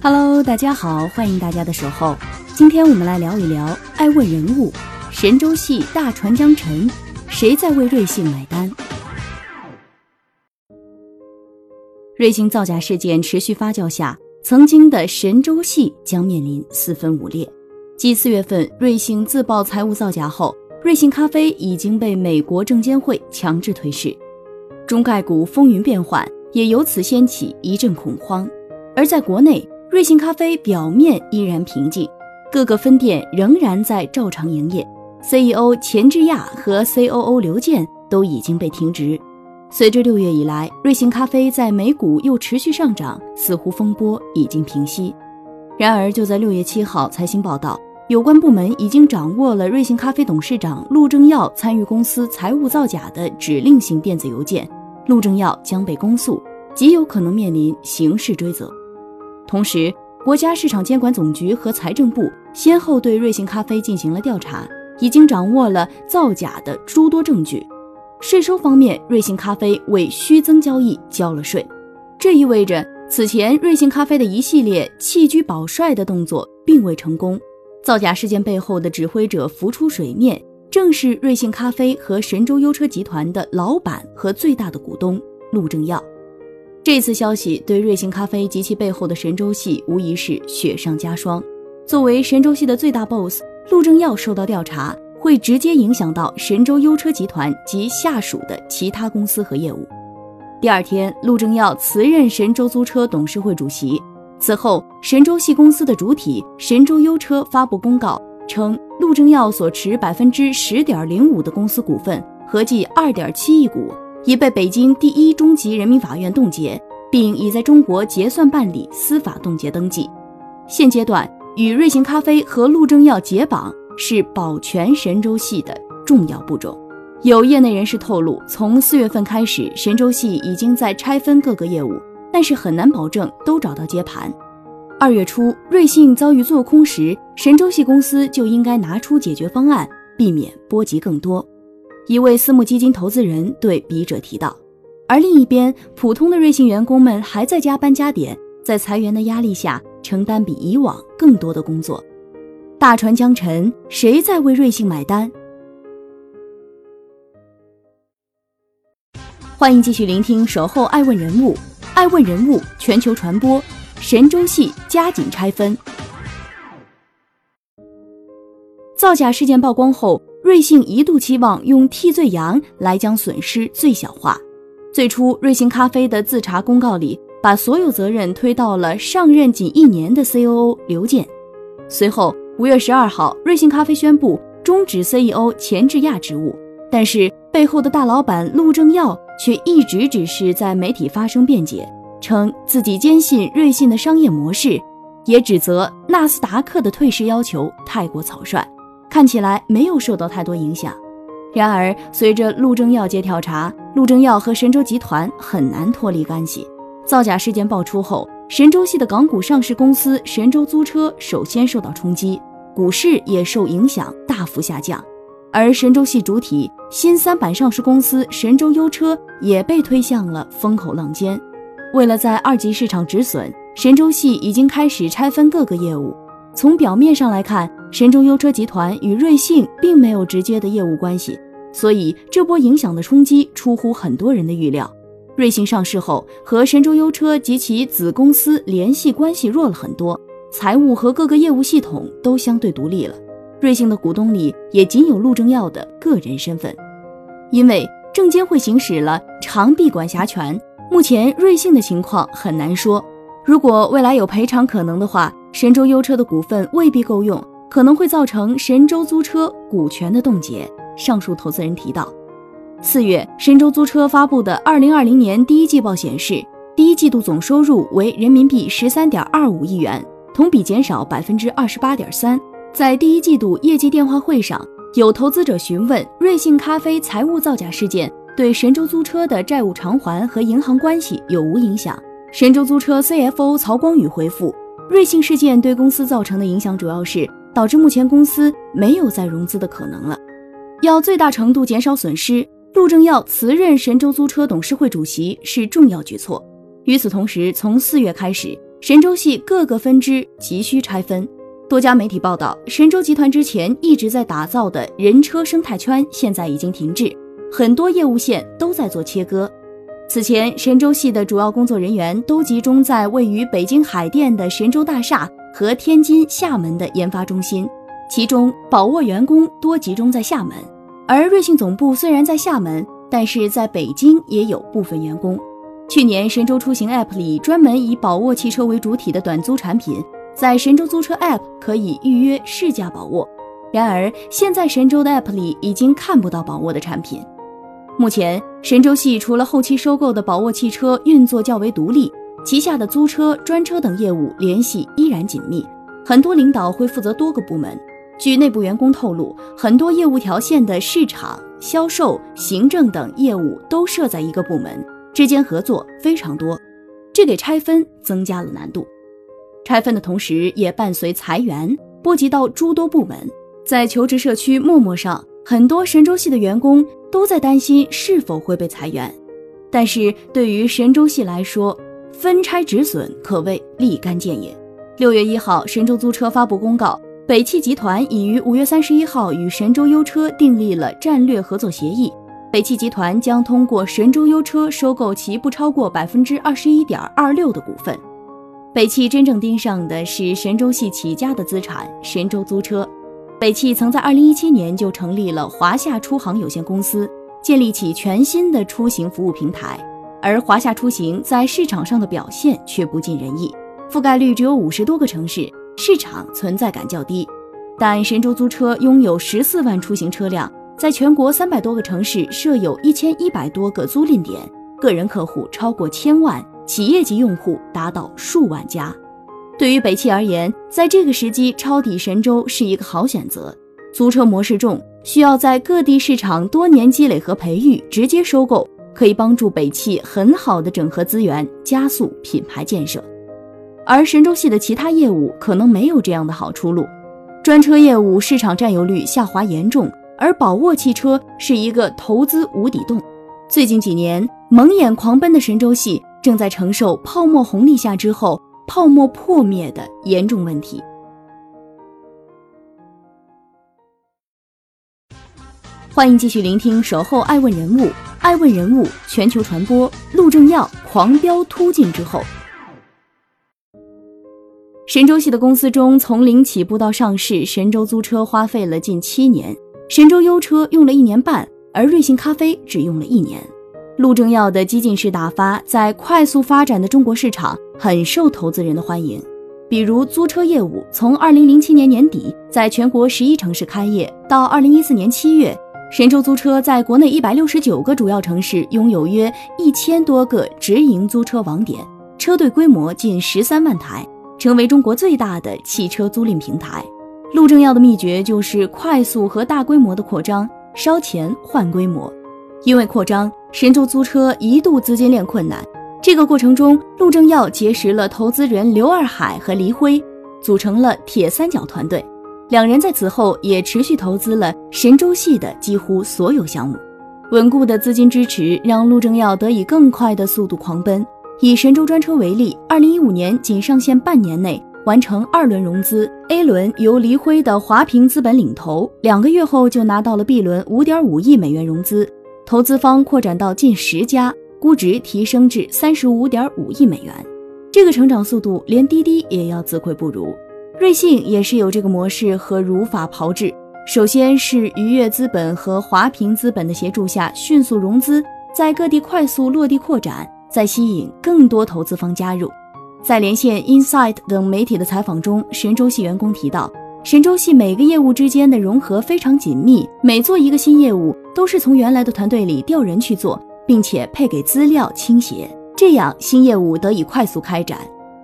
Hello，大家好，欢迎大家的守候。今天我们来聊一聊爱问人物神州系大船将沉，谁在为瑞幸买单？瑞幸造假事件持续发酵下。曾经的神州系将面临四分五裂。继四月份瑞幸自曝财务造假后，瑞幸咖啡已经被美国证监会强制退市，中概股风云变幻，也由此掀起一阵恐慌。而在国内，瑞幸咖啡表面依然平静，各个分店仍然在照常营业，CEO 钱志亚和 COO 刘健都已经被停职。随着六月以来，瑞幸咖啡在美股又持续上涨，似乎风波已经平息。然而，就在六月七号，财新报道，有关部门已经掌握了瑞幸咖啡董事长陆正耀参与公司财务造假的指令型电子邮件，陆正耀将被公诉，极有可能面临刑事追责。同时，国家市场监管总局和财政部先后对瑞幸咖啡进行了调查，已经掌握了造假的诸多证据。税收方面，瑞幸咖啡为虚增交易交了税，这意味着此前瑞幸咖啡的一系列弃车保帅的动作并未成功。造假事件背后的指挥者浮出水面，正是瑞幸咖啡和神州优车集团的老板和最大的股东陆正耀。这次消息对瑞幸咖啡及其背后的神州系无疑是雪上加霜。作为神州系的最大 boss，陆正耀受到调查。会直接影响到神州优车集团及下属的其他公司和业务。第二天，陆正耀辞任神州租车董事会主席。此后，神州系公司的主体神州优车发布公告称，陆正耀所持百分之十点零五的公司股份，合计二点七亿股，已被北京第一中级人民法院冻结，并已在中国结算办理司法冻结登记。现阶段，与瑞幸咖啡和陆正耀解绑。是保全神州系的重要步骤。有业内人士透露，从四月份开始，神州系已经在拆分各个业务，但是很难保证都找到接盘。二月初，瑞幸遭遇做空时，神州系公司就应该拿出解决方案，避免波及更多。一位私募基金投资人对笔者提到，而另一边，普通的瑞幸员工们还在加班加点，在裁员的压力下，承担比以往更多的工作。大船将沉，谁在为瑞幸买单？欢迎继续聆听《守候爱问人物》，爱问人物全球传播，神州系加紧拆分。造假事件曝光后，瑞幸一度期望用替罪羊来将损失最小化。最初，瑞幸咖啡的自查公告里，把所有责任推到了上任仅一年的 COO 刘健。随后。五月十二号，瑞幸咖啡宣布终止 CEO 钱志亚职务，但是背后的大老板陆正耀却一直只是在媒体发声辩解，称自己坚信瑞幸的商业模式，也指责纳斯达克的退市要求太过草率，看起来没有受到太多影响。然而，随着陆正耀接调查，陆正耀和神州集团很难脱离干系。造假事件爆出后，神州系的港股上市公司神州租车首先受到冲击。股市也受影响，大幅下降，而神州系主体新三板上市公司神州优车也被推向了风口浪尖。为了在二级市场止损，神州系已经开始拆分各个业务。从表面上来看，神州优车集团与瑞幸并没有直接的业务关系，所以这波影响的冲击出乎很多人的预料。瑞幸上市后，和神州优车及其子公司联系关系弱了很多。财务和各个业务系统都相对独立了，瑞幸的股东里也仅有陆正耀的个人身份。因为证监会行使了长臂管辖权，目前瑞幸的情况很难说。如果未来有赔偿可能的话，神州优车的股份未必够用，可能会造成神州租车股权的冻结。上述投资人提到，四月神州租车发布的二零二零年第一季报显示，第一季度总收入为人民币十三点二五亿元。同比减少百分之二十八点三，在第一季度业绩电话会上，有投资者询问瑞幸咖啡财务造假事件对神州租车的债务偿还和银行关系有无影响。神州租车 CFO 曹光宇回复：瑞幸事件对公司造成的影响主要是导致目前公司没有再融资的可能了。要最大程度减少损失，陆正耀辞任神州租车董事会主席是重要举措。与此同时，从四月开始，神州系各个分支急需拆分。多家媒体报道，神州集团之前一直在打造的人车生态圈现在已经停滞，很多业务线都在做切割。此前，神州系的主要工作人员都集中在位于北京海淀的神州大厦和天津、厦门的研发中心，其中宝沃员工多集中在厦门，而瑞幸总部虽然在厦门，但是在北京也有部分员工。去年，神州出行 App 里专门以宝沃汽车为主体的短租产品。在神州租车 App 可以预约试驾宝沃，然而现在神州的 App 里已经看不到宝沃的产品。目前神州系除了后期收购的宝沃汽车运作较为独立，旗下的租车、专车等业务联系依然紧密，很多领导会负责多个部门。据内部员工透露，很多业务条线的市场、销售、行政等业务都设在一个部门，之间合作非常多，这给拆分增加了难度。拆分的同时，也伴随裁员，波及到诸多部门。在求职社区陌陌上，很多神州系的员工都在担心是否会被裁员。但是对于神州系来说，分拆止损可谓立竿见影。六月一号，神州租车发布公告，北汽集团已于五月三十一号与神州优车订立了战略合作协议，北汽集团将通过神州优车收购其不超过百分之二十一点二六的股份。北汽真正盯上的是神州系起家的资产神州租车。北汽曾在2017年就成立了华夏出行有限公司，建立起全新的出行服务平台。而华夏出行在市场上的表现却不尽人意，覆盖率只有五十多个城市，市场存在感较低。但神州租车拥有十四万出行车辆，在全国三百多个城市设有一千一百多个租赁点，个人客户超过千万。企业级用户达到数万家，对于北汽而言，在这个时机抄底神州是一个好选择。租车模式重，需要在各地市场多年积累和培育，直接收购可以帮助北汽很好的整合资源，加速品牌建设。而神州系的其他业务可能没有这样的好出路，专车业务市场占有率下滑严重，而宝沃汽车是一个投资无底洞。最近几年蒙眼狂奔的神州系。正在承受泡沫红利下之后泡沫破灭的严重问题。欢迎继续聆听《守候爱问人物》，爱问人物全球传播。陆正耀狂飙突进之后，神州系的公司中，从零起步到上市，神州租车花费了近七年，神州优车用了一年半，而瑞幸咖啡只用了一年。陆正耀的激进式打发，在快速发展的中国市场很受投资人的欢迎。比如租车业务，从2007年年底在全国十一城市开业，到2014年七月，神州租车在国内一百六十九个主要城市拥有约一千多个直营租车网点，车队规模近十三万台，成为中国最大的汽车租赁平台。陆正耀的秘诀就是快速和大规模的扩张，烧钱换规模。因为扩张，神州租车一度资金链困难。这个过程中，陆正耀结识了投资人刘二海和黎辉，组成了铁三角团队。两人在此后也持续投资了神州系的几乎所有项目。稳固的资金支持让陆正耀得以更快的速度狂奔。以神州专车为例，二零一五年仅上线半年内完成二轮融资，A 轮由黎辉的华平资本领投，两个月后就拿到了 B 轮五点五亿美元融资。投资方扩展到近十家，估值提升至三十五点五亿美元。这个成长速度，连滴滴也要自愧不如。瑞幸也是有这个模式和如法炮制。首先是愉悦资本和华平资本的协助下，迅速融资，在各地快速落地扩展，在吸引更多投资方加入。在连线 Inside 等媒体的采访中，神州系员工提到。神州系每个业务之间的融合非常紧密，每做一个新业务都是从原来的团队里调人去做，并且配给资料倾斜，这样新业务得以快速开展。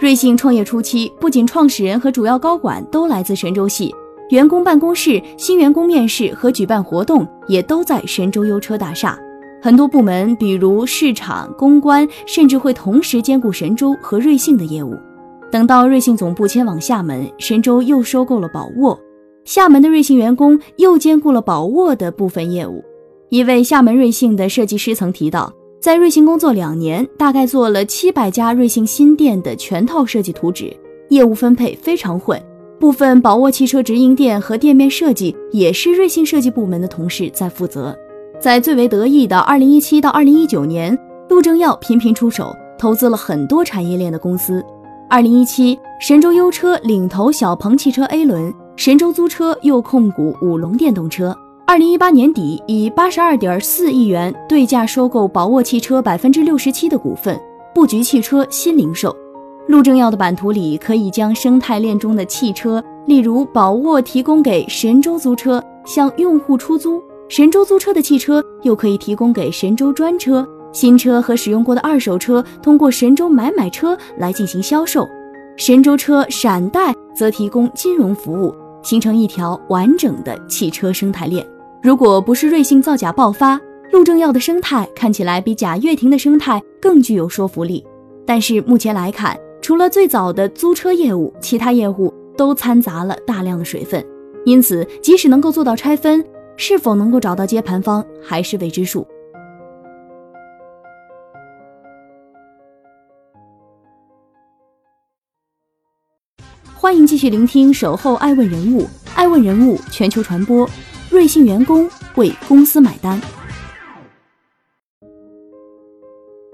瑞幸创业初期，不仅创始人和主要高管都来自神州系，员工办公室、新员工面试和举办活动也都在神州优车大厦。很多部门，比如市场、公关，甚至会同时兼顾神州和瑞幸的业务。等到瑞幸总部迁往厦门，神州又收购了宝沃，厦门的瑞幸员工又兼顾了宝沃的部分业务。一位厦门瑞幸的设计师曾提到，在瑞幸工作两年，大概做了七百家瑞幸新店的全套设计图纸，业务分配非常混。部分宝沃汽车直营店和店面设计也是瑞幸设计部门的同事在负责。在最为得意的2017到2019年，陆正耀频频出手，投资了很多产业链的公司。2017，神州优车领投小鹏汽车 A 轮，神州租车又控股五龙电动车。2018年底，以82.4亿元对价收购宝沃汽车百分之六十七的股份，布局汽车新零售。陆正耀的版图里，可以将生态链中的汽车，例如宝沃提供给神州租车向用户出租，神州租车的汽车又可以提供给神州专车，新车和使用过的二手车通过神州买买车来进行销售，神州车闪贷则提供金融服务，形成一条完整的汽车生态链。如果不是瑞幸造假爆发，陆正耀的生态看起来比贾跃亭的生态更具有说服力。但是目前来看，除了最早的租车业务，其他业务都掺杂了大量的水分，因此即使能够做到拆分，是否能够找到接盘方还是未知数。欢迎继续聆听《守候爱问人物》，爱问人物全球传播，瑞幸员工为公司买单。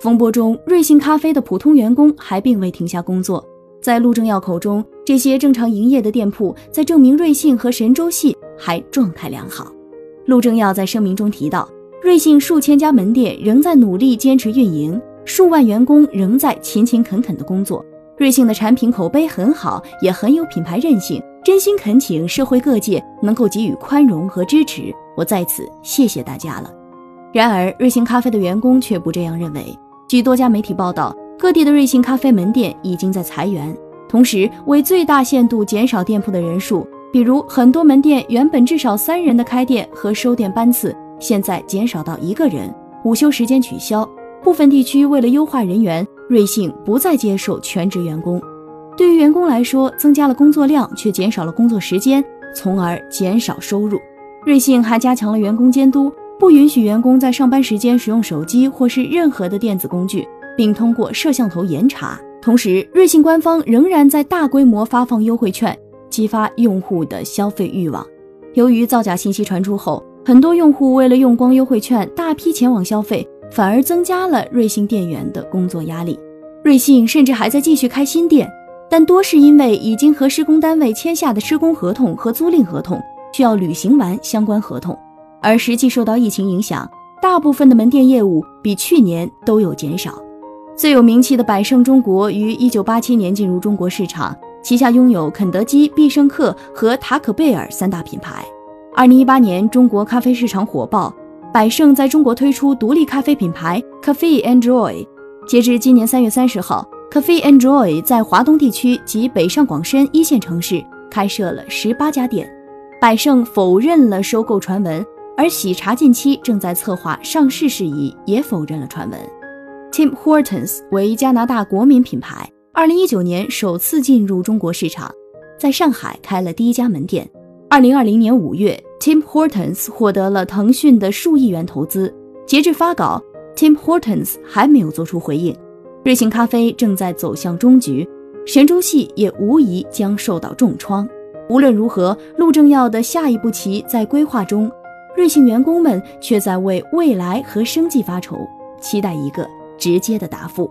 风波中，瑞幸咖啡的普通员工还并未停下工作。在陆正耀口中，这些正常营业的店铺在证明瑞幸和神州系还状态良好。陆正耀在声明中提到，瑞幸数千家门店仍在努力坚持运营，数万员工仍在勤勤恳恳的工作。瑞幸的产品口碑很好，也很有品牌韧性。真心恳请社会各界能够给予宽容和支持，我在此谢谢大家了。然而，瑞幸咖啡的员工却不这样认为。据多家媒体报道，各地的瑞幸咖啡门店已经在裁员，同时为最大限度减少店铺的人数，比如很多门店原本至少三人的开店和收店班次，现在减少到一个人，午休时间取消。部分地区为了优化人员，瑞幸不再接受全职员工。对于员工来说，增加了工作量，却减少了工作时间，从而减少收入。瑞幸还加强了员工监督。不允许员工在上班时间使用手机或是任何的电子工具，并通过摄像头严查。同时，瑞幸官方仍然在大规模发放优惠券，激发用户的消费欲望。由于造假信息传出后，很多用户为了用光优惠券，大批前往消费，反而增加了瑞幸店员的工作压力。瑞幸甚至还在继续开新店，但多是因为已经和施工单位签下的施工合同和租赁合同，需要履行完相关合同。而实际受到疫情影响，大部分的门店业务比去年都有减少。最有名气的百胜中国于一九八七年进入中国市场，旗下拥有肯德基、必胜客和塔可贝尔三大品牌。二零一八年，中国咖啡市场火爆，百胜在中国推出独立咖啡品牌 Cafe Enjoy。截至今年三月三十号，Cafe Enjoy 在华东地区及北上广深一线城市开设了十八家店。百胜否认了收购传闻。而喜茶近期正在策划上市事宜，也否认了传闻。Tim Hortons 为加拿大国民品牌，二零一九年首次进入中国市场，在上海开了第一家门店。二零二零年五月，Tim Hortons 获得了腾讯的数亿元投资。截至发稿，Tim Hortons 还没有做出回应。瑞幸咖啡正在走向终局，神州系也无疑将受到重创。无论如何，陆正耀的下一步棋在规划中。瑞幸员工们却在为未来和生计发愁，期待一个直接的答复。